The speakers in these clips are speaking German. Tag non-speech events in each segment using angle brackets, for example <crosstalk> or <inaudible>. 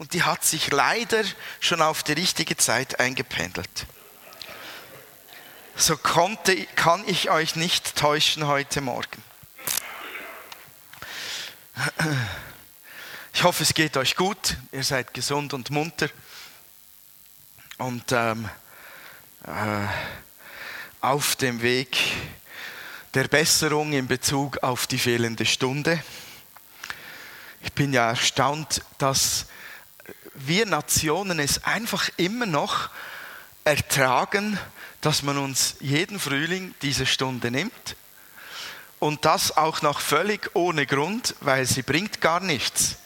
Und die hat sich leider schon auf die richtige Zeit eingependelt. So konnte, kann ich euch nicht täuschen heute Morgen. Ich hoffe, es geht euch gut. Ihr seid gesund und munter. Und ähm, äh, auf dem Weg der Besserung in Bezug auf die fehlende Stunde. Ich bin ja erstaunt, dass wir Nationen es einfach immer noch ertragen, dass man uns jeden Frühling diese Stunde nimmt. Und das auch noch völlig ohne Grund, weil sie bringt gar nichts.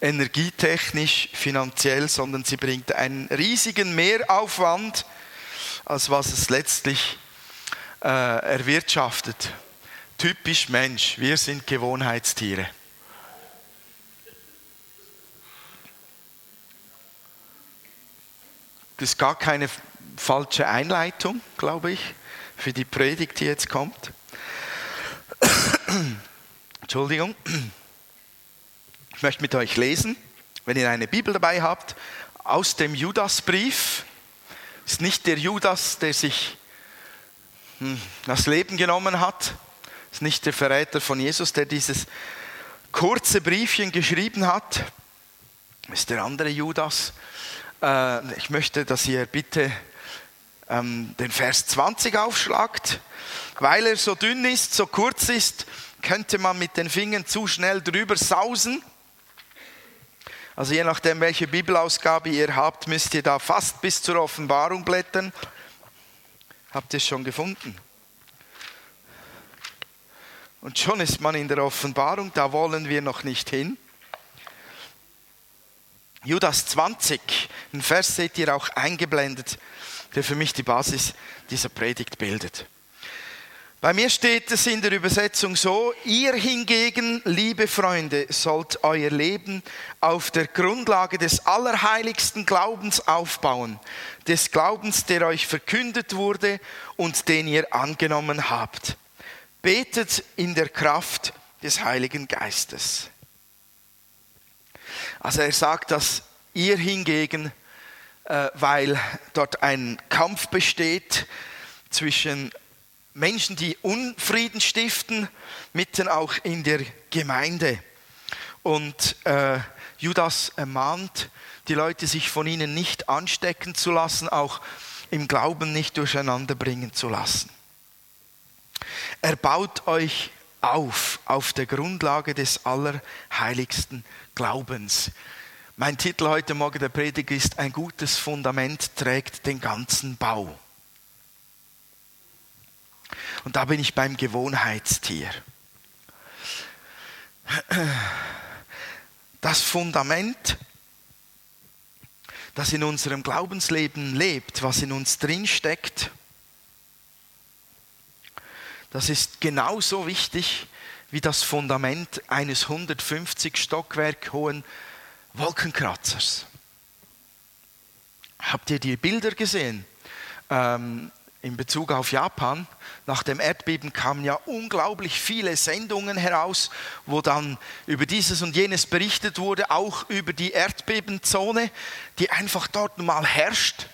Energietechnisch, finanziell, sondern sie bringt einen riesigen Mehraufwand, als was es letztlich äh, erwirtschaftet. Typisch Mensch, wir sind Gewohnheitstiere. Das ist gar keine falsche Einleitung, glaube ich, für die Predigt, die jetzt kommt. <coughs> Entschuldigung. Ich möchte mit euch lesen, wenn ihr eine Bibel dabei habt, aus dem Judasbrief. Ist nicht der Judas, der sich hm, das Leben genommen hat. Ist nicht der Verräter von Jesus, der dieses kurze Briefchen geschrieben hat. Ist der andere Judas. Äh, ich möchte, dass ihr bitte ähm, den Vers 20 aufschlagt. Weil er so dünn ist, so kurz ist, könnte man mit den Fingern zu schnell drüber sausen. Also je nachdem, welche Bibelausgabe ihr habt, müsst ihr da fast bis zur Offenbarung blättern. Habt ihr es schon gefunden? Und schon ist man in der Offenbarung, da wollen wir noch nicht hin. Judas 20, ein Vers seht ihr auch eingeblendet, der für mich die Basis dieser Predigt bildet. Bei mir steht es in der Übersetzung so, ihr hingegen, liebe Freunde, sollt euer Leben auf der Grundlage des allerheiligsten Glaubens aufbauen, des Glaubens, der euch verkündet wurde und den ihr angenommen habt. Betet in der Kraft des Heiligen Geistes. Also er sagt, dass ihr hingegen, äh, weil dort ein Kampf besteht zwischen Menschen, die Unfrieden stiften, mitten auch in der Gemeinde. Und äh, Judas ermahnt die Leute, sich von ihnen nicht anstecken zu lassen, auch im Glauben nicht durcheinander bringen zu lassen. Er baut euch auf, auf der Grundlage des allerheiligsten Glaubens. Mein Titel heute Morgen der Predigt ist, ein gutes Fundament trägt den ganzen Bau. Und da bin ich beim Gewohnheitstier. Das Fundament, das in unserem Glaubensleben lebt, was in uns drin steckt, das ist genauso wichtig wie das Fundament eines 150 Stockwerk hohen Wolkenkratzers. Habt ihr die Bilder gesehen? Ähm, in Bezug auf Japan. Nach dem Erdbeben kamen ja unglaublich viele Sendungen heraus, wo dann über dieses und jenes berichtet wurde, auch über die Erdbebenzone, die einfach dort mal herrscht.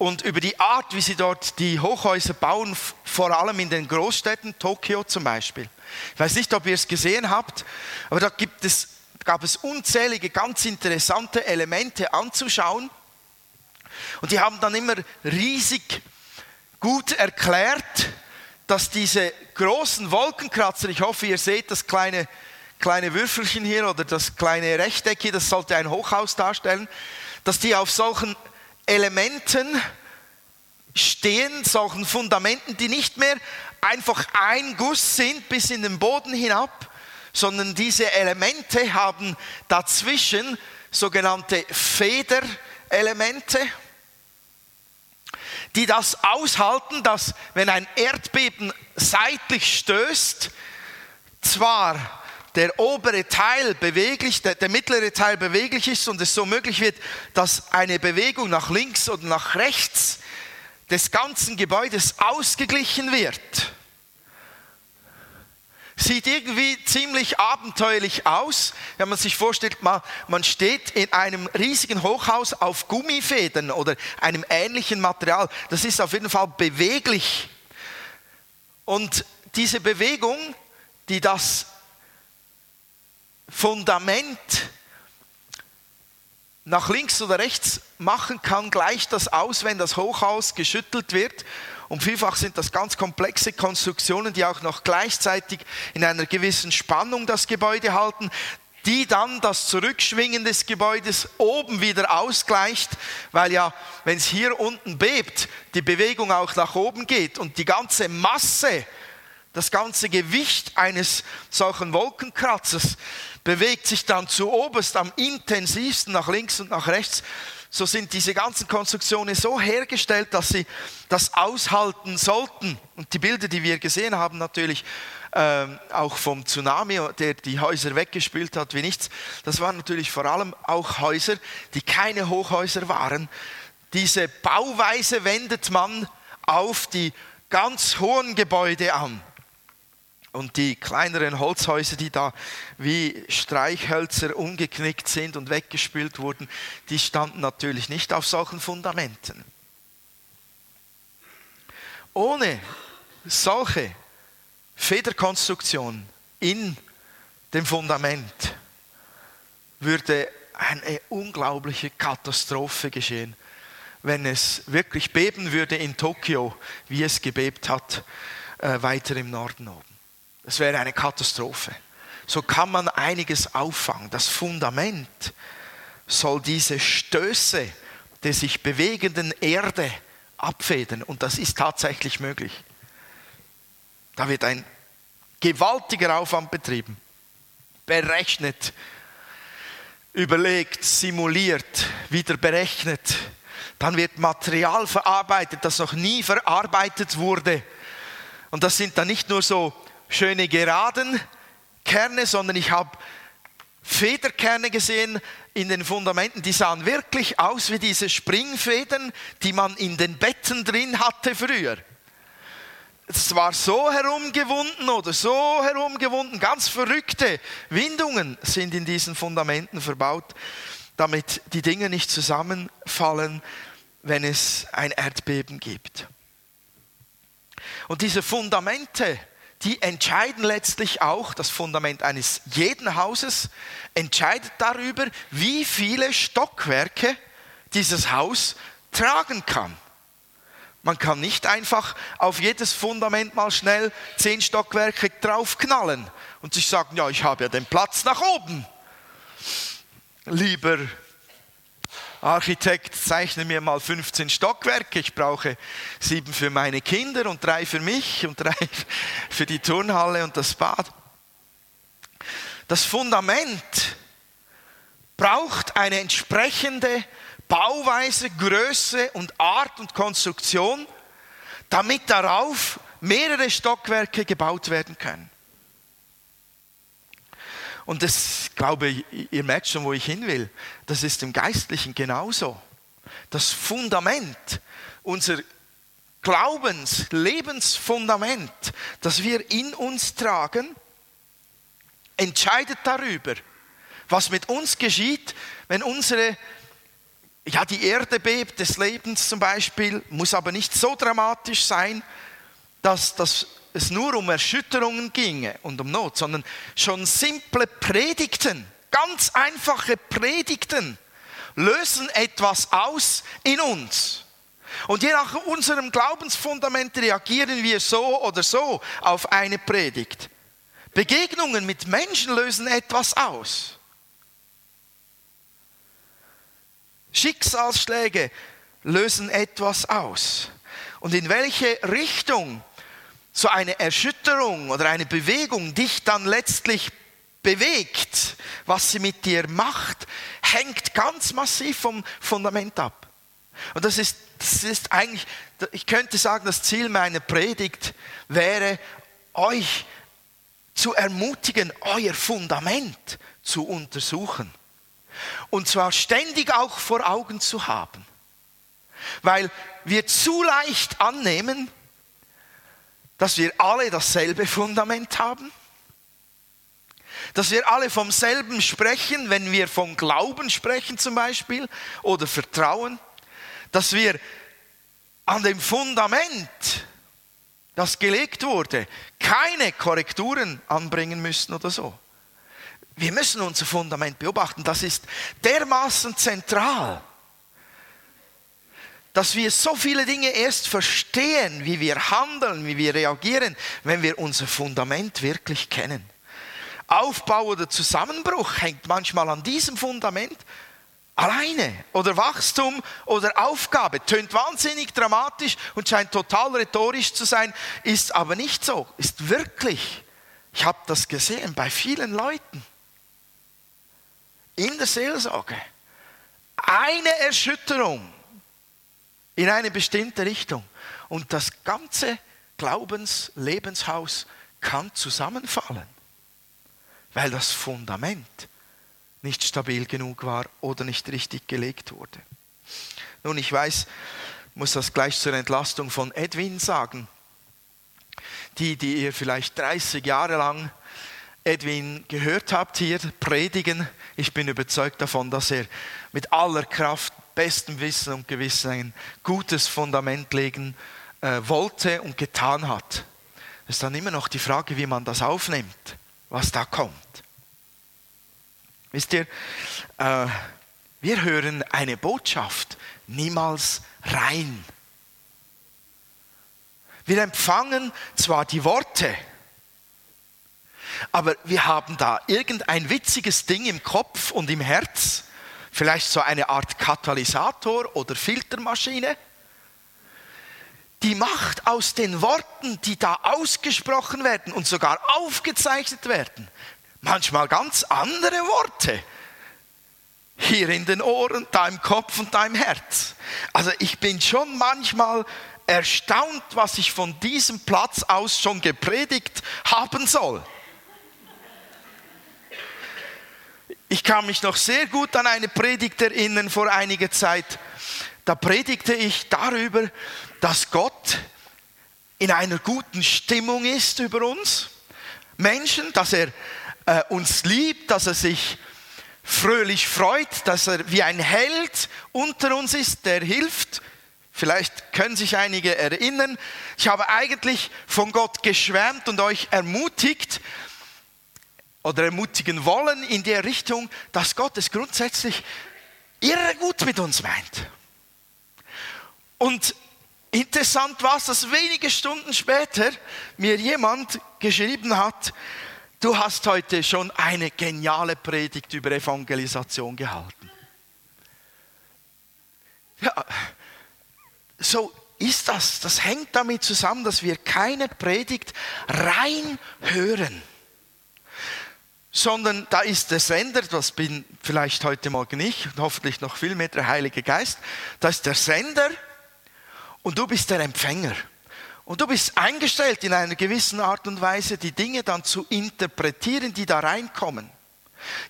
Und über die Art, wie sie dort die Hochhäuser bauen, vor allem in den Großstädten, Tokio zum Beispiel. Ich weiß nicht, ob ihr es gesehen habt, aber da gibt es, gab es unzählige ganz interessante Elemente anzuschauen. Und die haben dann immer riesig gut erklärt, dass diese großen Wolkenkratzer, ich hoffe, ihr seht das kleine, kleine Würfelchen hier oder das kleine Rechteck hier, das sollte ein Hochhaus darstellen, dass die auf solchen Elementen stehen, solchen Fundamenten, die nicht mehr einfach ein Guss sind bis in den Boden hinab, sondern diese Elemente haben dazwischen sogenannte Federelemente die das aushalten, dass wenn ein Erdbeben seitlich stößt, zwar der obere Teil beweglich, der, der, mittlere Teil beweglich ist und es so möglich wird, dass eine Bewegung nach links oder nach rechts des ganzen Gebäudes ausgeglichen wird. Sieht irgendwie ziemlich abenteuerlich aus, wenn man sich vorstellt, man, man steht in einem riesigen Hochhaus auf Gummifäden oder einem ähnlichen Material. Das ist auf jeden Fall beweglich. Und diese Bewegung, die das Fundament nach links oder rechts machen kann, gleicht das aus, wenn das Hochhaus geschüttelt wird. Und vielfach sind das ganz komplexe Konstruktionen, die auch noch gleichzeitig in einer gewissen Spannung das Gebäude halten, die dann das Zurückschwingen des Gebäudes oben wieder ausgleicht, weil ja, wenn es hier unten bebt, die Bewegung auch nach oben geht und die ganze Masse, das ganze Gewicht eines solchen Wolkenkratzers bewegt sich dann zu oberst am intensivsten nach links und nach rechts. So sind diese ganzen Konstruktionen so hergestellt, dass sie das aushalten sollten. Und die Bilder, die wir gesehen haben, natürlich ähm, auch vom Tsunami, der die Häuser weggespült hat wie nichts, das waren natürlich vor allem auch Häuser, die keine Hochhäuser waren. Diese Bauweise wendet man auf die ganz hohen Gebäude an. Und die kleineren Holzhäuser, die da wie Streichhölzer umgeknickt sind und weggespült wurden, die standen natürlich nicht auf solchen Fundamenten. Ohne solche Federkonstruktion in dem Fundament würde eine unglaubliche Katastrophe geschehen, wenn es wirklich beben würde in Tokio, wie es gebebt hat, äh, weiter im Norden oben. Das wäre eine Katastrophe. So kann man einiges auffangen. Das Fundament soll diese Stöße der sich bewegenden Erde abfedern. Und das ist tatsächlich möglich. Da wird ein gewaltiger Aufwand betrieben, berechnet, überlegt, simuliert, wieder berechnet. Dann wird Material verarbeitet, das noch nie verarbeitet wurde. Und das sind dann nicht nur so schöne geraden Kerne, sondern ich habe Federkerne gesehen in den Fundamenten, die sahen wirklich aus wie diese Springfedern, die man in den Betten drin hatte früher. Es war so herumgewunden oder so herumgewunden, ganz verrückte Windungen sind in diesen Fundamenten verbaut, damit die Dinge nicht zusammenfallen, wenn es ein Erdbeben gibt. Und diese Fundamente, die entscheiden letztlich auch, das Fundament eines jeden Hauses entscheidet darüber, wie viele Stockwerke dieses Haus tragen kann. Man kann nicht einfach auf jedes Fundament mal schnell zehn Stockwerke draufknallen und sich sagen, ja, ich habe ja den Platz nach oben. Lieber Architekt, zeichne mir mal 15 Stockwerke. Ich brauche sieben für meine Kinder und drei für mich und drei <laughs> für die Turnhalle und das Bad. Das Fundament braucht eine entsprechende Bauweise, Größe und Art und Konstruktion, damit darauf mehrere Stockwerke gebaut werden können. Und das, glaube ich, ihr merkt schon, wo ich hin will. Das ist im Geistlichen genauso. Das Fundament, unser Glaubens-, Lebensfundament, das wir in uns tragen, entscheidet darüber, was mit uns geschieht, wenn unsere, ja, die Erde bebt des Lebens zum Beispiel, muss aber nicht so dramatisch sein, dass das es nur um Erschütterungen ginge und um Not, sondern schon simple Predigten, ganz einfache Predigten lösen etwas aus in uns. Und je nach unserem Glaubensfundament reagieren wir so oder so auf eine Predigt. Begegnungen mit Menschen lösen etwas aus. Schicksalsschläge lösen etwas aus. Und in welche Richtung so eine Erschütterung oder eine Bewegung dich dann letztlich bewegt, was sie mit dir macht, hängt ganz massiv vom Fundament ab. Und das ist, das ist eigentlich, ich könnte sagen, das Ziel meiner Predigt wäre, euch zu ermutigen, euer Fundament zu untersuchen. Und zwar ständig auch vor Augen zu haben. Weil wir zu leicht annehmen, dass wir alle dasselbe Fundament haben? Dass wir alle vom selben sprechen, wenn wir vom Glauben sprechen zum Beispiel oder Vertrauen, dass wir an dem Fundament, das gelegt wurde, keine Korrekturen anbringen müssen oder so. Wir müssen unser Fundament beobachten, das ist dermaßen zentral dass wir so viele Dinge erst verstehen, wie wir handeln, wie wir reagieren, wenn wir unser Fundament wirklich kennen. Aufbau oder Zusammenbruch hängt manchmal an diesem Fundament alleine. Oder Wachstum oder Aufgabe. Tönt wahnsinnig dramatisch und scheint total rhetorisch zu sein, ist aber nicht so. Ist wirklich. Ich habe das gesehen bei vielen Leuten. In der Seelsorge. Eine Erschütterung in eine bestimmte Richtung. Und das ganze Glaubenslebenshaus kann zusammenfallen, weil das Fundament nicht stabil genug war oder nicht richtig gelegt wurde. Nun, ich weiß, muss das gleich zur Entlastung von Edwin sagen. Die, die ihr vielleicht 30 Jahre lang Edwin gehört habt hier predigen, ich bin überzeugt davon, dass er mit aller Kraft bestem Wissen und Gewissen ein gutes Fundament legen äh, wollte und getan hat. Es ist dann immer noch die Frage, wie man das aufnimmt, was da kommt. Wisst ihr, äh, wir hören eine Botschaft niemals rein. Wir empfangen zwar die Worte, aber wir haben da irgendein witziges Ding im Kopf und im Herz, vielleicht so eine Art Katalysator oder Filtermaschine, die macht aus den Worten, die da ausgesprochen werden und sogar aufgezeichnet werden, manchmal ganz andere Worte. Hier in den Ohren, da im Kopf und da im Herz. Also ich bin schon manchmal erstaunt, was ich von diesem Platz aus schon gepredigt haben soll. Ich kann mich noch sehr gut an eine Predigt erinnern vor einiger Zeit. Da predigte ich darüber, dass Gott in einer guten Stimmung ist über uns Menschen, dass er äh, uns liebt, dass er sich fröhlich freut, dass er wie ein Held unter uns ist, der hilft. Vielleicht können sich einige erinnern. Ich habe eigentlich von Gott geschwärmt und euch ermutigt, oder ermutigen wollen in der Richtung, dass Gott es grundsätzlich irre gut mit uns meint. Und interessant war es, dass wenige Stunden später mir jemand geschrieben hat, du hast heute schon eine geniale Predigt über Evangelisation gehalten. Ja, so ist das. Das hängt damit zusammen, dass wir keine Predigt rein hören sondern da ist der Sender, das bin vielleicht heute Morgen ich und hoffentlich noch viel mehr der Heilige Geist, da ist der Sender und du bist der Empfänger. Und du bist eingestellt in einer gewissen Art und Weise, die Dinge dann zu interpretieren, die da reinkommen.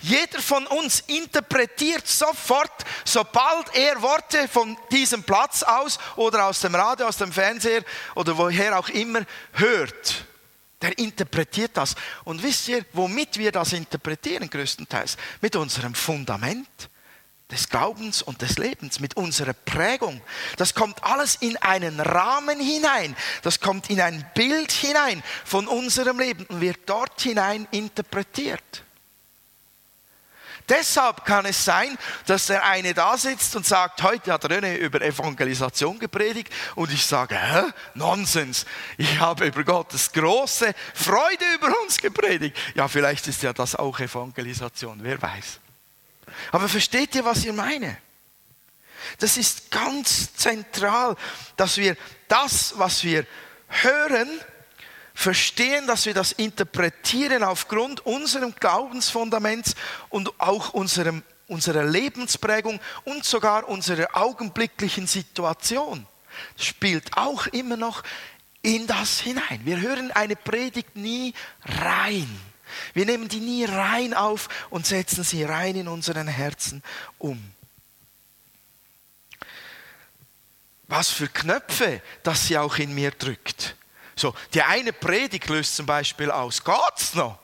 Jeder von uns interpretiert sofort, sobald er Worte von diesem Platz aus oder aus dem Radio, aus dem Fernseher oder woher auch immer hört der interpretiert das. Und wisst ihr, womit wir das interpretieren größtenteils? Mit unserem Fundament des Glaubens und des Lebens, mit unserer Prägung. Das kommt alles in einen Rahmen hinein. Das kommt in ein Bild hinein von unserem Leben und wird dort hinein interpretiert. Deshalb kann es sein, dass der eine da sitzt und sagt, heute hat René über Evangelisation gepredigt und ich sage, hä? Nonsens. Ich habe über Gottes große Freude über uns gepredigt. Ja, vielleicht ist ja das auch Evangelisation, wer weiß. Aber versteht ihr, was ich meine? Das ist ganz zentral, dass wir das, was wir hören, verstehen, dass wir das interpretieren aufgrund unserem Glaubensfundaments und auch unserem, unserer Lebensprägung und sogar unserer augenblicklichen Situation. Spielt auch immer noch in das hinein. Wir hören eine Predigt nie rein. Wir nehmen die nie rein auf und setzen sie rein in unseren Herzen um. Was für Knöpfe, dass sie auch in mir drückt. So, die eine Predigt löst zum Beispiel aus, geht's noch?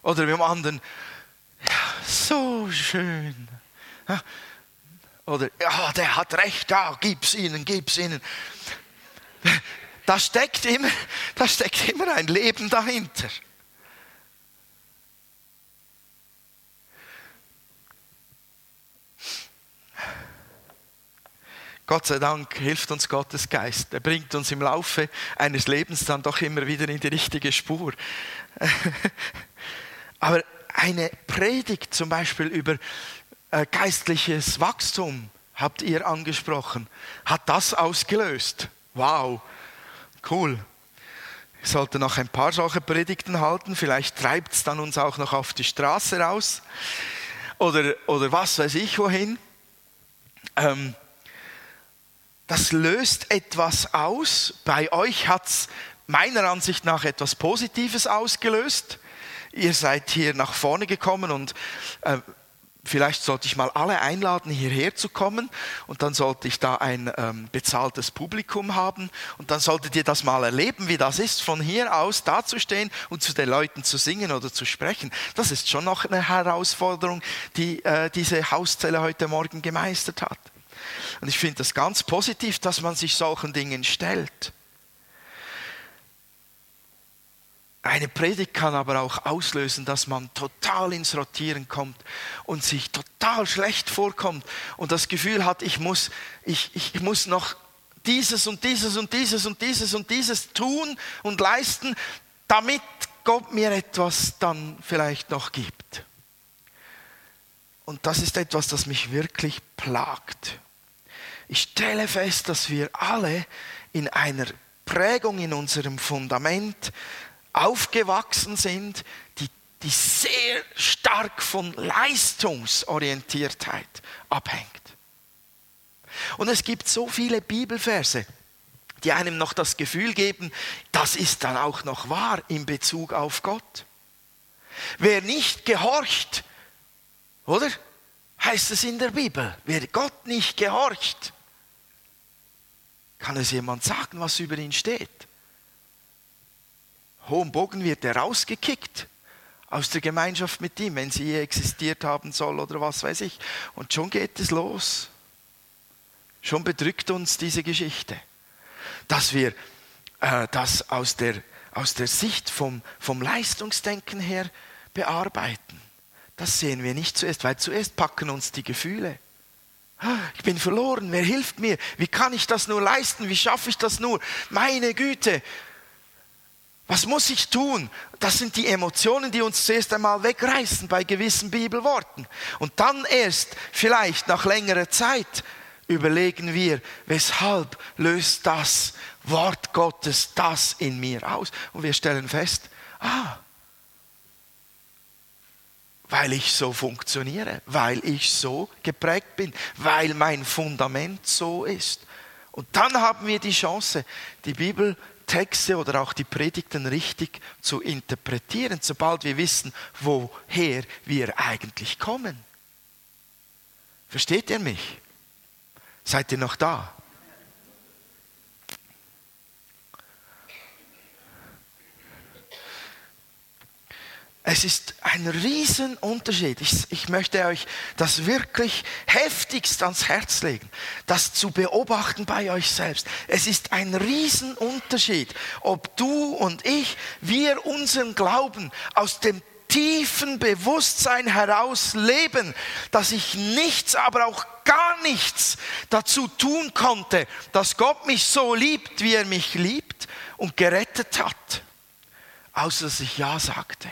Oder beim anderen, ja, so schön. Oder, ja, der hat recht, ja, gib's ihnen, gib's ihnen. Da steckt immer, da steckt immer ein Leben dahinter. Gott sei Dank hilft uns Gottes Geist. Er bringt uns im Laufe eines Lebens dann doch immer wieder in die richtige Spur. <laughs> Aber eine Predigt zum Beispiel über äh, geistliches Wachstum habt ihr angesprochen, hat das ausgelöst. Wow, cool. Ich sollte noch ein paar solche Predigten halten, vielleicht treibt es dann uns auch noch auf die Straße raus oder, oder was weiß ich wohin. Ähm, das löst etwas aus. Bei euch hat es meiner Ansicht nach etwas Positives ausgelöst. Ihr seid hier nach vorne gekommen und äh, vielleicht sollte ich mal alle einladen, hierher zu kommen und dann sollte ich da ein ähm, bezahltes Publikum haben und dann solltet ihr das mal erleben, wie das ist, von hier aus dazustehen und zu den Leuten zu singen oder zu sprechen. Das ist schon noch eine Herausforderung, die äh, diese Hauszelle heute Morgen gemeistert hat. Und ich finde das ganz positiv, dass man sich solchen Dingen stellt. Eine Predigt kann aber auch auslösen, dass man total ins Rotieren kommt und sich total schlecht vorkommt und das Gefühl hat, ich muss, ich, ich muss noch dieses und dieses und dieses und dieses und dieses tun und leisten, damit Gott mir etwas dann vielleicht noch gibt. Und das ist etwas, das mich wirklich plagt. Ich stelle fest, dass wir alle in einer Prägung in unserem Fundament aufgewachsen sind, die, die sehr stark von Leistungsorientiertheit abhängt. Und es gibt so viele Bibelverse, die einem noch das Gefühl geben, das ist dann auch noch wahr in Bezug auf Gott. Wer nicht gehorcht, oder? Heißt es in der Bibel, wer Gott nicht gehorcht, kann es jemand sagen, was über ihn steht? Hohem Bogen wird er rausgekickt aus der Gemeinschaft mit ihm, wenn sie je existiert haben soll oder was weiß ich. Und schon geht es los. Schon bedrückt uns diese Geschichte, dass wir äh, das aus der, aus der Sicht vom, vom Leistungsdenken her bearbeiten. Das sehen wir nicht zuerst, weil zuerst packen uns die Gefühle. Ich bin verloren, wer hilft mir? Wie kann ich das nur leisten? Wie schaffe ich das nur? Meine Güte, was muss ich tun? Das sind die Emotionen, die uns zuerst einmal wegreißen bei gewissen Bibelworten. Und dann erst, vielleicht nach längerer Zeit, überlegen wir, weshalb löst das Wort Gottes das in mir aus? Und wir stellen fest, ah, weil ich so funktioniere, weil ich so geprägt bin, weil mein Fundament so ist. Und dann haben wir die Chance, die Bibeltexte oder auch die Predigten richtig zu interpretieren, sobald wir wissen, woher wir eigentlich kommen. Versteht ihr mich? Seid ihr noch da? Es ist ein Riesenunterschied. Ich, ich möchte euch das wirklich heftigst ans Herz legen, das zu beobachten bei euch selbst. Es ist ein Riesenunterschied, ob du und ich, wir unseren Glauben aus dem tiefen Bewusstsein heraus leben, dass ich nichts, aber auch gar nichts dazu tun konnte, dass Gott mich so liebt, wie er mich liebt und gerettet hat, außer dass ich Ja sagte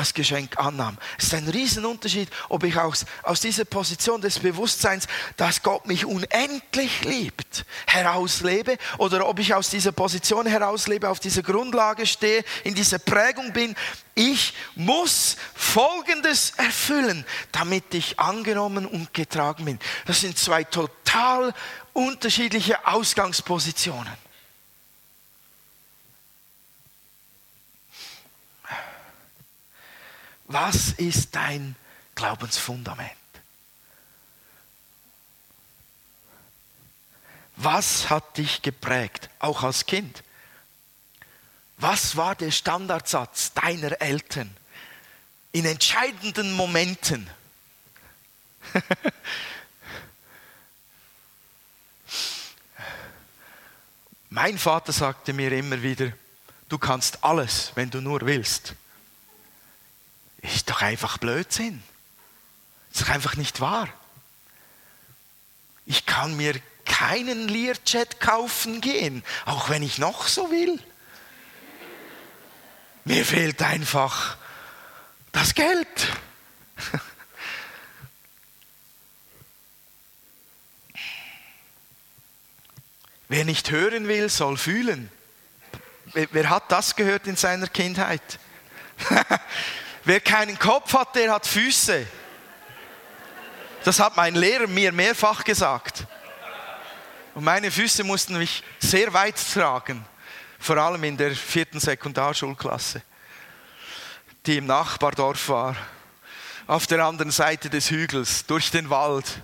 das Geschenk annahm. Es ist ein Riesenunterschied, ob ich aus, aus dieser Position des Bewusstseins, dass Gott mich unendlich liebt, herauslebe oder ob ich aus dieser Position herauslebe, auf dieser Grundlage stehe, in dieser Prägung bin. Ich muss Folgendes erfüllen, damit ich angenommen und getragen bin. Das sind zwei total unterschiedliche Ausgangspositionen. Was ist dein Glaubensfundament? Was hat dich geprägt, auch als Kind? Was war der Standardsatz deiner Eltern, in entscheidenden Momenten. <laughs> mein Vater sagte mir immer wieder, du kannst alles, wenn du nur willst. Ist doch einfach Blödsinn. Ist doch einfach nicht wahr. Ich kann mir keinen Learjet kaufen gehen, auch wenn ich noch so will. Mir fehlt einfach das Geld. <laughs> Wer nicht hören will, soll fühlen. Wer hat das gehört in seiner Kindheit? <laughs> Wer keinen Kopf hat, der hat Füße. Das hat mein Lehrer mir mehrfach gesagt. Und meine Füße mussten mich sehr weit tragen, vor allem in der vierten Sekundarschulklasse, die im Nachbardorf war, auf der anderen Seite des Hügels, durch den Wald.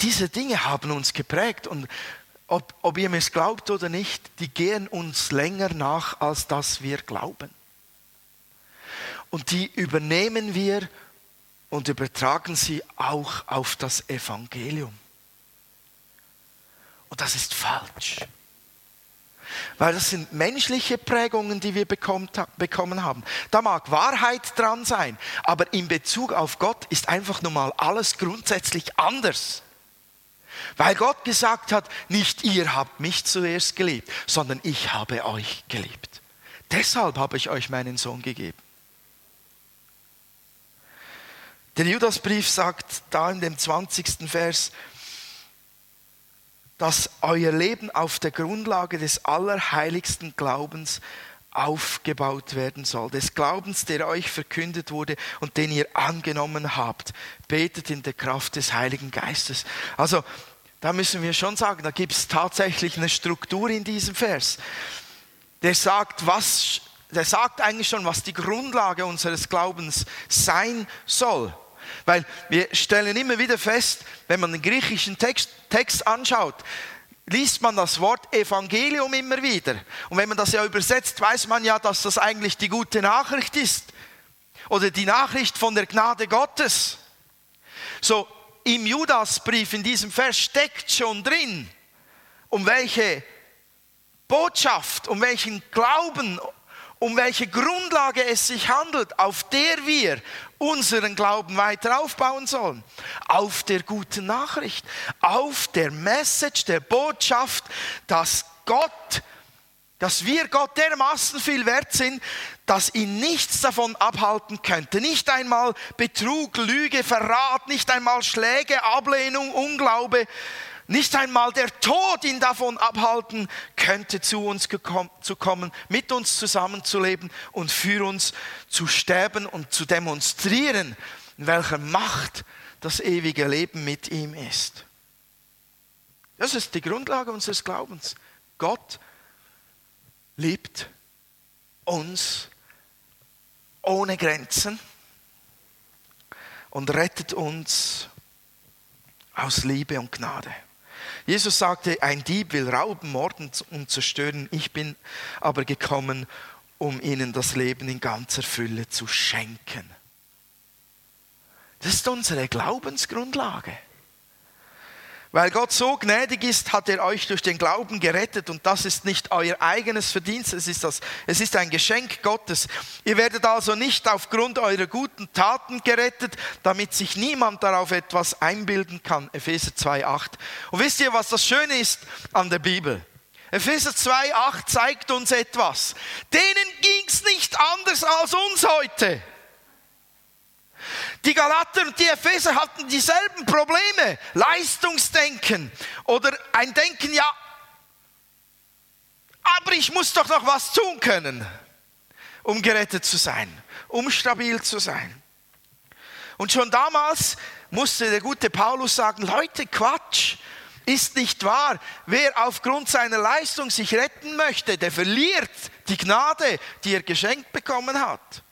Diese Dinge haben uns geprägt und ob, ob ihr mir es glaubt oder nicht, die gehen uns länger nach, als dass wir glauben. Und die übernehmen wir und übertragen sie auch auf das Evangelium. Und das ist falsch. Weil das sind menschliche Prägungen, die wir bekommen haben. Da mag Wahrheit dran sein, aber in Bezug auf Gott ist einfach nun mal alles grundsätzlich anders. Weil Gott gesagt hat, nicht ihr habt mich zuerst geliebt, sondern ich habe euch geliebt. Deshalb habe ich euch meinen Sohn gegeben. Der Judasbrief sagt da in dem 20. Vers, dass euer Leben auf der Grundlage des allerheiligsten Glaubens aufgebaut werden soll, des Glaubens, der euch verkündet wurde und den ihr angenommen habt. Betet in der Kraft des Heiligen Geistes. Also, da müssen wir schon sagen, da gibt es tatsächlich eine Struktur in diesem Vers. Der sagt, was, der sagt eigentlich schon, was die Grundlage unseres Glaubens sein soll. Weil wir stellen immer wieder fest, wenn man den griechischen Text, Text anschaut, liest man das Wort Evangelium immer wieder. Und wenn man das ja übersetzt, weiß man ja, dass das eigentlich die gute Nachricht ist. Oder die Nachricht von der Gnade Gottes. So, im Judasbrief, in diesem Vers steckt schon drin, um welche Botschaft, um welchen Glauben, um welche Grundlage es sich handelt, auf der wir unseren Glauben weiter aufbauen sollen. Auf der guten Nachricht, auf der Message, der Botschaft, dass Gott, dass wir Gott dermaßen viel wert sind, dass ihn nichts davon abhalten könnte. Nicht einmal Betrug, Lüge, Verrat, nicht einmal Schläge, Ablehnung, Unglaube, nicht einmal der Tod ihn davon abhalten könnte, zu uns zu kommen, mit uns zusammenzuleben und für uns zu sterben und zu demonstrieren, in welcher Macht das ewige Leben mit ihm ist. Das ist die Grundlage unseres Glaubens. Gott liebt uns ohne Grenzen und rettet uns aus Liebe und Gnade. Jesus sagte, ein Dieb will rauben, morden und zerstören. Ich bin aber gekommen, um ihnen das Leben in ganzer Fülle zu schenken. Das ist unsere Glaubensgrundlage. Weil Gott so gnädig ist, hat er euch durch den Glauben gerettet und das ist nicht euer eigenes Verdienst, es ist, das, es ist ein Geschenk Gottes. Ihr werdet also nicht aufgrund eurer guten Taten gerettet, damit sich niemand darauf etwas einbilden kann. Epheser 2,8. Und wisst ihr, was das Schöne ist an der Bibel? Epheser 2,8 zeigt uns etwas. Denen ging es nicht anders als uns heute. Die Galater und die Epheser hatten dieselben Probleme. Leistungsdenken oder ein Denken, ja, aber ich muss doch noch was tun können, um gerettet zu sein, um stabil zu sein. Und schon damals musste der gute Paulus sagen, Leute, Quatsch, ist nicht wahr. Wer aufgrund seiner Leistung sich retten möchte, der verliert die Gnade, die er geschenkt bekommen hat.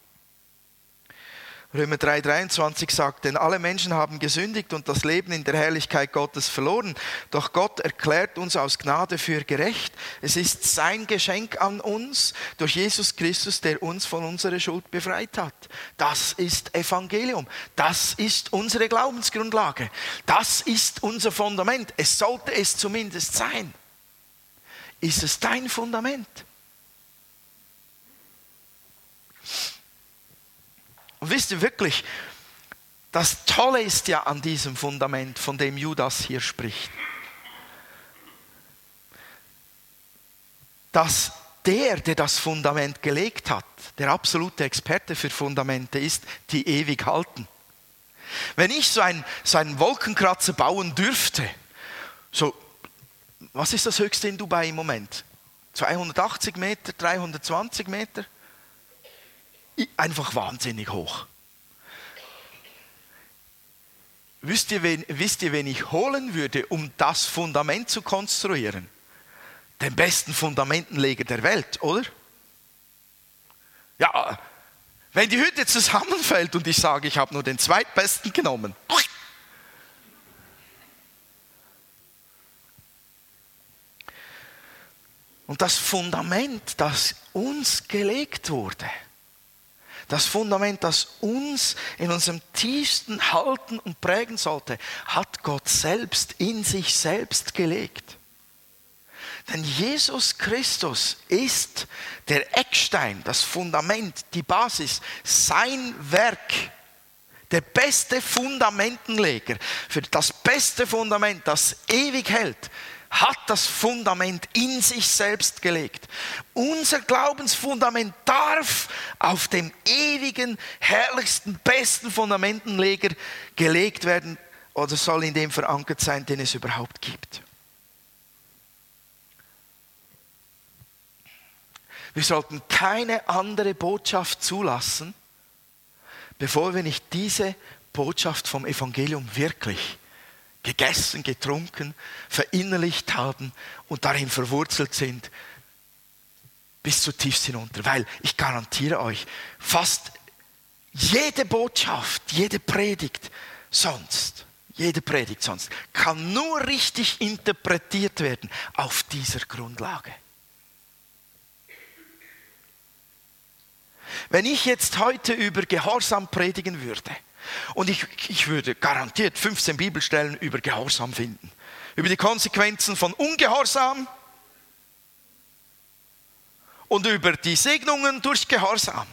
Römer 3:23 sagt, denn alle Menschen haben gesündigt und das Leben in der Herrlichkeit Gottes verloren. Doch Gott erklärt uns aus Gnade für gerecht. Es ist sein Geschenk an uns durch Jesus Christus, der uns von unserer Schuld befreit hat. Das ist Evangelium. Das ist unsere Glaubensgrundlage. Das ist unser Fundament. Es sollte es zumindest sein. Ist es dein Fundament? Und wisst ihr wirklich, das Tolle ist ja an diesem Fundament, von dem Judas hier spricht, dass der, der das Fundament gelegt hat, der absolute Experte für Fundamente ist, die ewig halten. Wenn ich so, ein, so einen Wolkenkratzer bauen dürfte, so, was ist das höchste in Dubai im Moment? 280 Meter, 320 Meter? Einfach wahnsinnig hoch. Wisst ihr, wen, wisst ihr, wen ich holen würde, um das Fundament zu konstruieren? Den besten Fundamentenleger der Welt, oder? Ja, wenn die Hütte zusammenfällt und ich sage, ich habe nur den zweitbesten genommen. Und das Fundament, das uns gelegt wurde, das Fundament, das uns in unserem tiefsten halten und prägen sollte, hat Gott selbst in sich selbst gelegt. Denn Jesus Christus ist der Eckstein, das Fundament, die Basis, sein Werk, der beste Fundamentenleger für das beste Fundament, das ewig hält, hat das Fundament in sich selbst gelegt. Unser Glaubensfundament darf auf dem ewigen, herrlichsten, besten Fundamentenleger gelegt werden oder soll in dem verankert sein, den es überhaupt gibt. Wir sollten keine andere Botschaft zulassen, bevor wir nicht diese Botschaft vom Evangelium wirklich gegessen, getrunken, verinnerlicht haben und darin verwurzelt sind bis zutiefst hinunter. Weil ich garantiere euch, fast jede Botschaft, jede Predigt sonst, jede Predigt sonst, kann nur richtig interpretiert werden auf dieser Grundlage. Wenn ich jetzt heute über Gehorsam predigen würde, und ich, ich würde garantiert 15 Bibelstellen über Gehorsam finden. Über die Konsequenzen von Ungehorsam und über die Segnungen durch Gehorsam.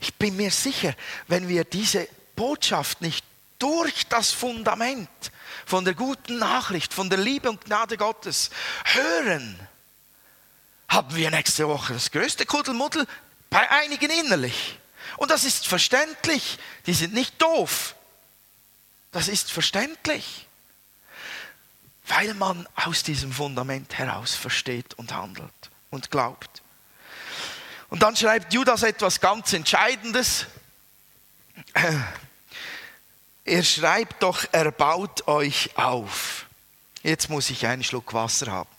Ich bin mir sicher, wenn wir diese Botschaft nicht durch das Fundament von der guten Nachricht, von der Liebe und Gnade Gottes hören, haben wir nächste Woche das größte Kuddelmuddel bei einigen innerlich. Und das ist verständlich. Die sind nicht doof. Das ist verständlich. Weil man aus diesem Fundament heraus versteht und handelt und glaubt. Und dann schreibt Judas etwas ganz Entscheidendes. Er schreibt doch, er baut euch auf. Jetzt muss ich einen Schluck Wasser haben.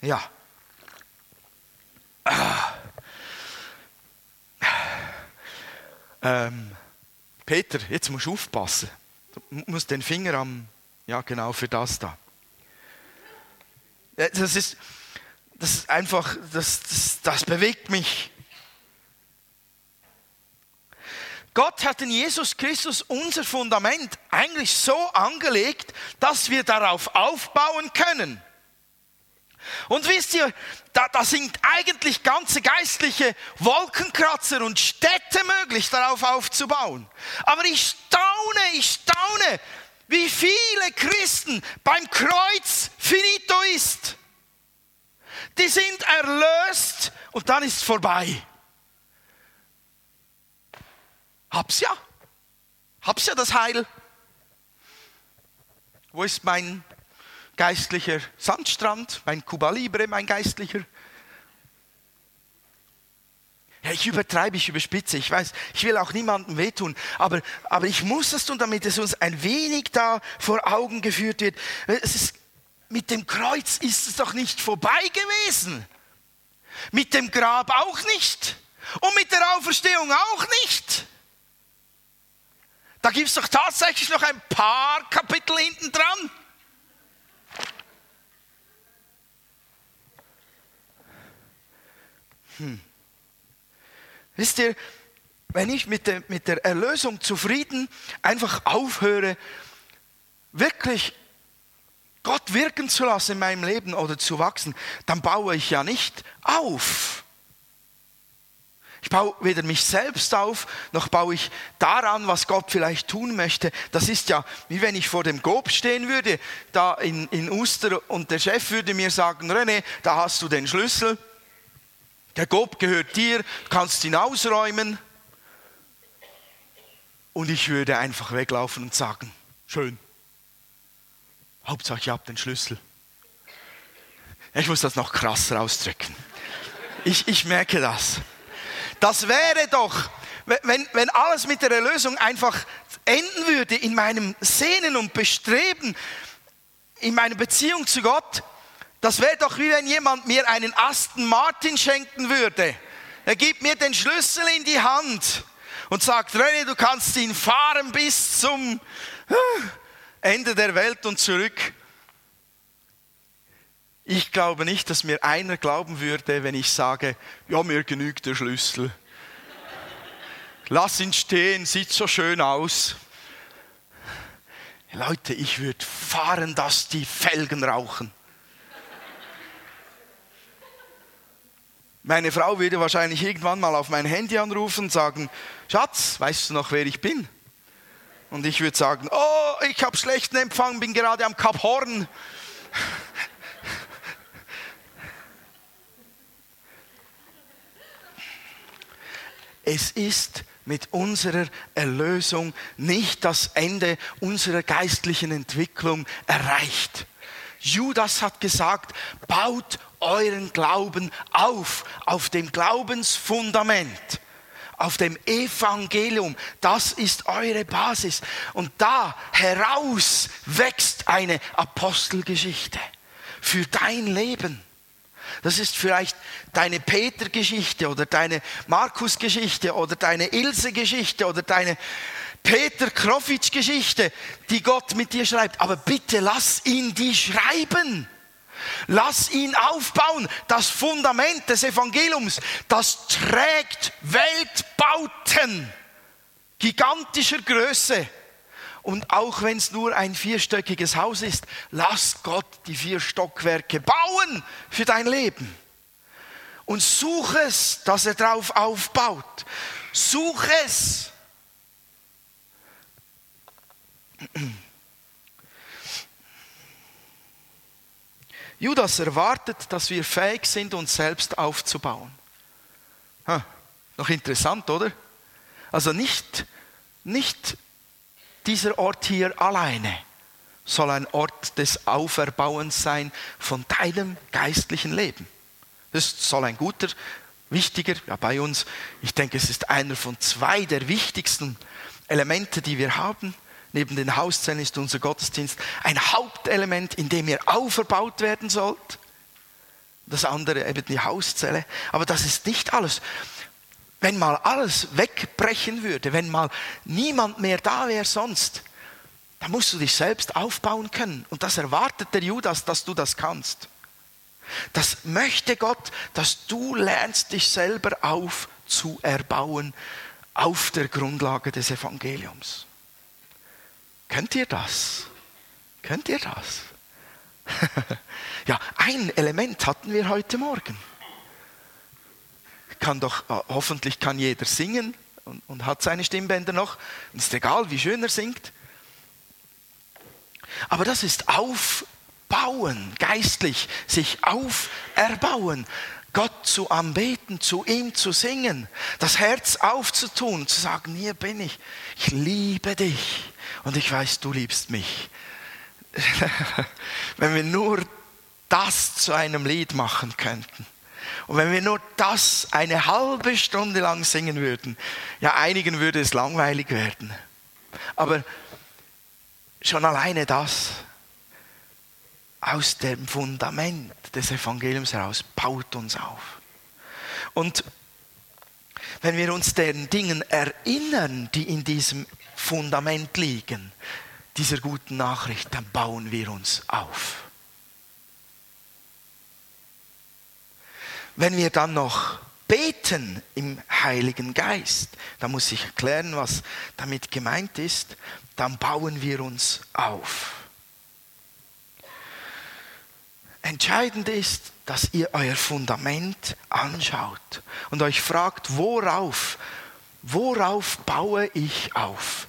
Ja. Ah. Ähm, Peter, jetzt musst du aufpassen. Du musst den Finger am, ja genau, für das da. Das ist, das ist einfach, das, das, das bewegt mich. Gott hat in Jesus Christus unser Fundament eigentlich so angelegt, dass wir darauf aufbauen können. Und wisst ihr, da, da sind eigentlich ganze geistliche Wolkenkratzer und Städte möglich, darauf aufzubauen. Aber ich staune, ich staune, wie viele Christen beim Kreuz finito ist. Die sind erlöst und dann ist vorbei. Hab's ja. Hab's ja das Heil. Wo ist mein geistlicher Sandstrand, mein Cuba Libre, mein geistlicher. Ja, ich übertreibe, ich überspitze, ich weiß, ich will auch niemandem wehtun, aber, aber ich muss das tun, damit es uns ein wenig da vor Augen geführt wird. Es ist, mit dem Kreuz ist es doch nicht vorbei gewesen. Mit dem Grab auch nicht. Und mit der Auferstehung auch nicht. Da gibt es doch tatsächlich noch ein paar Kapitel hinten dran. Hm. Wisst ihr, wenn ich mit der, mit der Erlösung zufrieden einfach aufhöre, wirklich Gott wirken zu lassen in meinem Leben oder zu wachsen, dann baue ich ja nicht auf. Ich baue weder mich selbst auf, noch baue ich daran, was Gott vielleicht tun möchte. Das ist ja, wie wenn ich vor dem Gob stehen würde, da in, in Uster und der Chef würde mir sagen, René, da hast du den Schlüssel. Der Gob gehört dir, kannst ihn ausräumen. Und ich würde einfach weglaufen und sagen, schön. Hauptsache, ich habe den Schlüssel. Ich muss das noch krasser ausdrücken. Ich, ich merke das. Das wäre doch, wenn, wenn alles mit der Erlösung einfach enden würde in meinem Sehnen und Bestreben, in meiner Beziehung zu Gott, das wäre doch wie wenn jemand mir einen Aston Martin schenken würde. Er gibt mir den Schlüssel in die Hand und sagt, René, du kannst ihn fahren bis zum Ende der Welt und zurück. Ich glaube nicht, dass mir einer glauben würde, wenn ich sage, ja, mir genügt der Schlüssel. Lass ihn stehen, sieht so schön aus. Leute, ich würde fahren, dass die Felgen rauchen. Meine Frau würde wahrscheinlich irgendwann mal auf mein Handy anrufen und sagen, Schatz, weißt du noch, wer ich bin? Und ich würde sagen, oh, ich habe schlechten Empfang, bin gerade am Kap Horn. Es ist mit unserer Erlösung nicht das Ende unserer geistlichen Entwicklung erreicht. Judas hat gesagt, baut euren Glauben auf, auf dem Glaubensfundament auf dem Evangelium. Das ist eure Basis. Und da heraus wächst eine Apostelgeschichte für dein Leben. Das ist vielleicht deine Peter-Geschichte oder deine Markus-Geschichte oder deine Ilse-Geschichte oder deine Peter Krofitsch-Geschichte, die Gott mit dir schreibt. Aber bitte lass ihn die schreiben. Lass ihn aufbauen. Das Fundament des Evangeliums, das trägt Weltbauten gigantischer Größe. Und auch wenn es nur ein vierstöckiges Haus ist, lass Gott die vier Stockwerke bauen für dein Leben. Und such es, dass er drauf aufbaut. Such es. Judas erwartet, dass wir fähig sind, uns selbst aufzubauen. Ha, noch interessant, oder? Also nicht, nicht dieser Ort hier alleine soll ein Ort des Auferbauens sein von deinem geistlichen Leben. Das soll ein guter, wichtiger, ja bei uns, ich denke, es ist einer von zwei der wichtigsten Elemente, die wir haben. Neben den Hauszellen ist unser Gottesdienst ein Hauptelement, in dem ihr auferbaut werden sollt. Das andere eben die Hauszelle. Aber das ist nicht alles. Wenn mal alles wegbrechen würde, wenn mal niemand mehr da wäre sonst, dann musst du dich selbst aufbauen können. Und das erwartet der Judas, dass du das kannst. Das möchte Gott, dass du lernst, dich selber aufzuerbauen auf der Grundlage des Evangeliums. Könnt ihr das? Könnt ihr das? <laughs> ja, ein Element hatten wir heute Morgen. Kann doch, äh, hoffentlich kann jeder singen und, und hat seine Stimmbänder noch. Ist egal, wie schön er singt. Aber das ist aufbauen, geistlich, sich auferbauen. Gott zu anbeten, zu ihm zu singen, das Herz aufzutun, zu sagen, hier bin ich, ich liebe dich und ich weiß, du liebst mich. <laughs> wenn wir nur das zu einem Lied machen könnten und wenn wir nur das eine halbe Stunde lang singen würden, ja, einigen würde es langweilig werden. Aber schon alleine das aus dem Fundament des Evangeliums heraus baut uns auf. Und wenn wir uns den Dingen erinnern, die in diesem Fundament liegen, dieser guten Nachricht, dann bauen wir uns auf. Wenn wir dann noch beten im Heiligen Geist, da muss ich erklären, was damit gemeint ist, dann bauen wir uns auf. Entscheidend ist, dass ihr euer Fundament anschaut und euch fragt, worauf, worauf baue ich auf?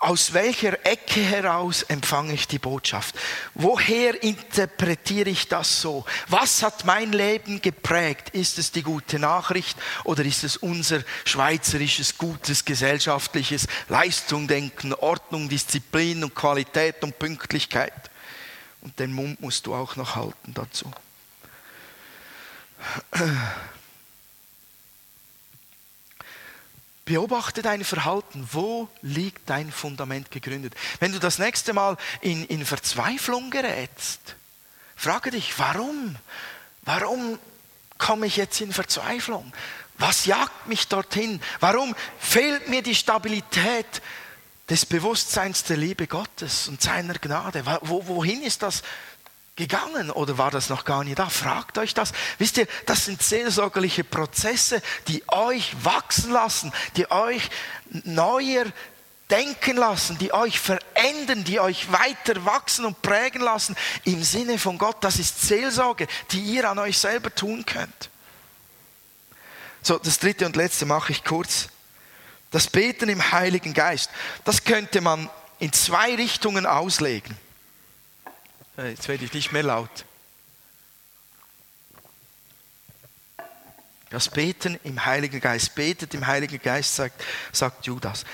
Aus welcher Ecke heraus empfange ich die Botschaft? Woher interpretiere ich das so? Was hat mein Leben geprägt? Ist es die gute Nachricht oder ist es unser schweizerisches, gutes, gesellschaftliches Leistung, Denken, Ordnung, Disziplin und Qualität und Pünktlichkeit? Und den Mund musst du auch noch halten dazu. Beobachte dein Verhalten. Wo liegt dein Fundament gegründet? Wenn du das nächste Mal in, in Verzweiflung gerätst, frage dich, warum? Warum komme ich jetzt in Verzweiflung? Was jagt mich dorthin? Warum fehlt mir die Stabilität des Bewusstseins der Liebe Gottes und seiner Gnade? Wohin ist das gegangen oder war das noch gar nicht da? Fragt euch das. Wisst ihr, das sind seelsorgerliche Prozesse, die euch wachsen lassen, die euch neuer denken lassen, die euch verändern, die euch weiter wachsen und prägen lassen im Sinne von Gott. Das ist Seelsorge, die ihr an euch selber tun könnt. So, das dritte und letzte mache ich kurz. Das Beten im Heiligen Geist. Das könnte man in zwei Richtungen auslegen. Äh, jetzt werde ich nicht mehr laut. Das Beten im Heiligen Geist, betet im Heiligen Geist, sagt, sagt Judas.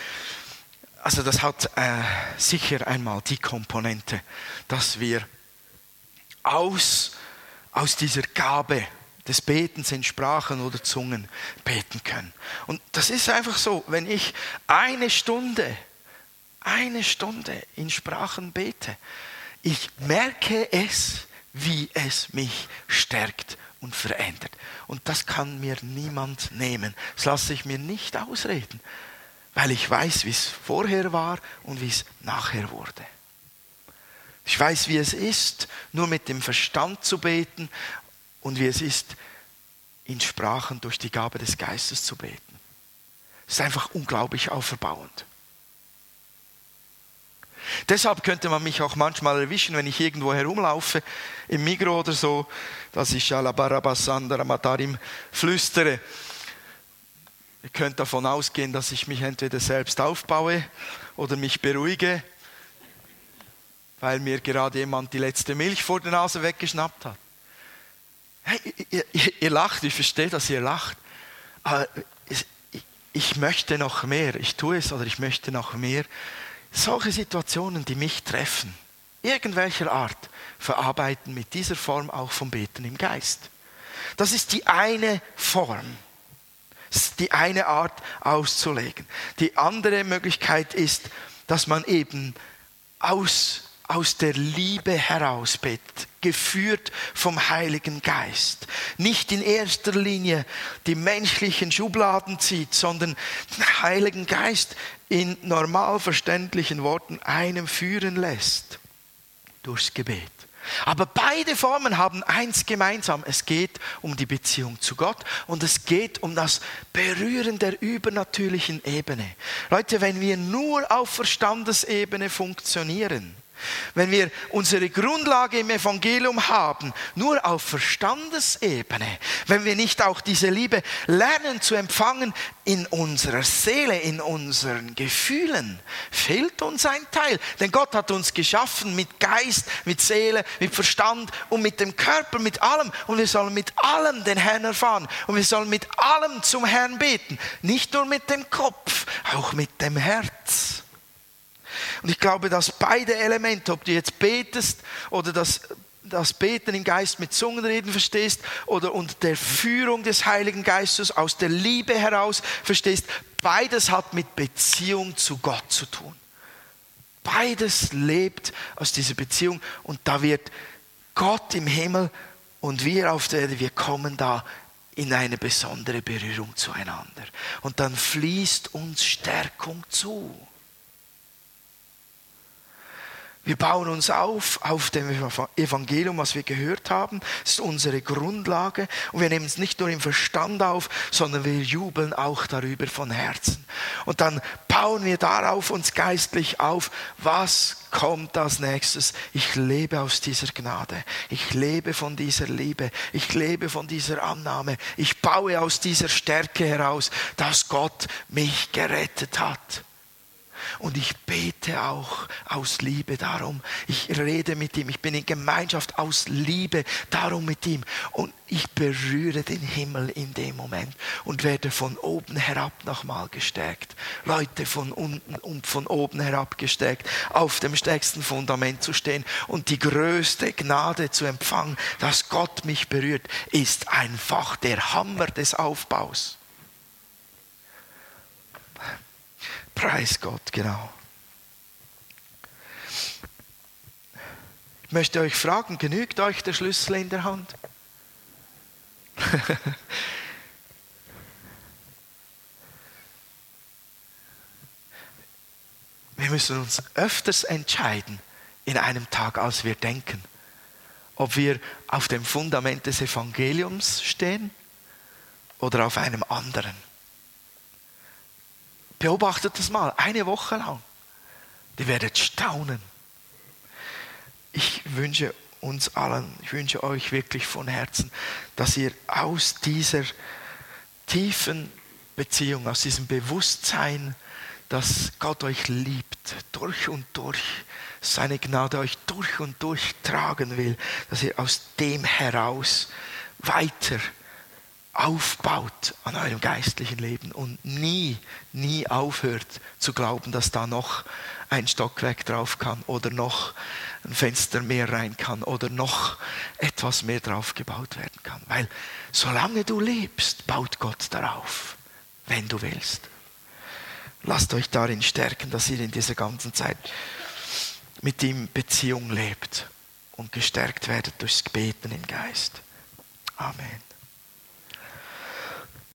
Also das hat äh, sicher einmal die Komponente, dass wir aus, aus dieser Gabe des Betens in Sprachen oder Zungen beten können. Und das ist einfach so, wenn ich eine Stunde, eine Stunde in Sprachen bete, ich merke es, wie es mich stärkt und verändert. Und das kann mir niemand nehmen. Das lasse ich mir nicht ausreden, weil ich weiß, wie es vorher war und wie es nachher wurde. Ich weiß, wie es ist, nur mit dem Verstand zu beten und wie es ist, in Sprachen durch die Gabe des Geistes zu beten. Es ist einfach unglaublich auferbauend. Deshalb könnte man mich auch manchmal erwischen, wenn ich irgendwo herumlaufe, im Migro oder so, dass ich Shalabarabasandara Matarim flüstere. Ihr könnt davon ausgehen, dass ich mich entweder selbst aufbaue oder mich beruhige, weil mir gerade jemand die letzte Milch vor der Nase weggeschnappt hat. Hey, ihr, ihr, ihr lacht, ich verstehe, dass ihr lacht. Aber ich möchte noch mehr, ich tue es oder ich möchte noch mehr solche Situationen, die mich treffen, irgendwelcher Art, verarbeiten mit dieser Form auch vom Beten im Geist. Das ist die eine Form. Die eine Art auszulegen. Die andere Möglichkeit ist, dass man eben aus aus der Liebe heraus betet, geführt vom Heiligen Geist. Nicht in erster Linie die menschlichen Schubladen zieht, sondern den Heiligen Geist in normal verständlichen Worten einem führen lässt durchs Gebet. Aber beide Formen haben eins gemeinsam. Es geht um die Beziehung zu Gott und es geht um das Berühren der übernatürlichen Ebene. Leute, wenn wir nur auf Verstandesebene funktionieren, wenn wir unsere Grundlage im Evangelium haben, nur auf Verstandesebene, wenn wir nicht auch diese Liebe lernen zu empfangen in unserer Seele, in unseren Gefühlen, fehlt uns ein Teil. Denn Gott hat uns geschaffen mit Geist, mit Seele, mit Verstand und mit dem Körper, mit allem. Und wir sollen mit allem den Herrn erfahren. Und wir sollen mit allem zum Herrn beten. Nicht nur mit dem Kopf, auch mit dem Herz. Und ich glaube, dass beide Elemente, ob du jetzt betest oder das, das Beten im Geist mit Zungenreden verstehst oder unter der Führung des Heiligen Geistes aus der Liebe heraus verstehst, beides hat mit Beziehung zu Gott zu tun. Beides lebt aus dieser Beziehung und da wird Gott im Himmel und wir auf der Erde, wir kommen da in eine besondere Berührung zueinander. Und dann fließt uns Stärkung zu. Wir bauen uns auf auf dem Evangelium, was wir gehört haben. Das ist unsere Grundlage. Und wir nehmen es nicht nur im Verstand auf, sondern wir jubeln auch darüber von Herzen. Und dann bauen wir darauf uns geistlich auf. Was kommt als nächstes? Ich lebe aus dieser Gnade. Ich lebe von dieser Liebe. Ich lebe von dieser Annahme. Ich baue aus dieser Stärke heraus, dass Gott mich gerettet hat. Und ich bete auch aus Liebe darum. Ich rede mit ihm. Ich bin in Gemeinschaft aus Liebe darum mit ihm. Und ich berühre den Himmel in dem Moment und werde von oben herab nochmal gestärkt. Leute von unten und von oben herab gestärkt, auf dem stärksten Fundament zu stehen und die größte Gnade zu empfangen, dass Gott mich berührt, ist einfach der Hammer des Aufbaus. Preis Gott, genau. Ich möchte euch fragen, genügt euch der Schlüssel in der Hand? <laughs> wir müssen uns öfters entscheiden in einem Tag, als wir denken, ob wir auf dem Fundament des Evangeliums stehen oder auf einem anderen. Beobachtet das mal, eine Woche lang. Die werdet staunen. Ich wünsche uns allen, ich wünsche euch wirklich von Herzen, dass ihr aus dieser tiefen Beziehung, aus diesem Bewusstsein, dass Gott euch liebt, durch und durch, seine Gnade euch durch und durch tragen will, dass ihr aus dem heraus weiter aufbaut an eurem geistlichen Leben und nie, nie aufhört zu glauben, dass da noch ein Stockwerk drauf kann oder noch ein Fenster mehr rein kann oder noch etwas mehr drauf gebaut werden kann. Weil solange du lebst, baut Gott darauf, wenn du willst. Lasst euch darin stärken, dass ihr in dieser ganzen Zeit mit ihm Beziehung lebt und gestärkt werdet durchs Beten im Geist. Amen.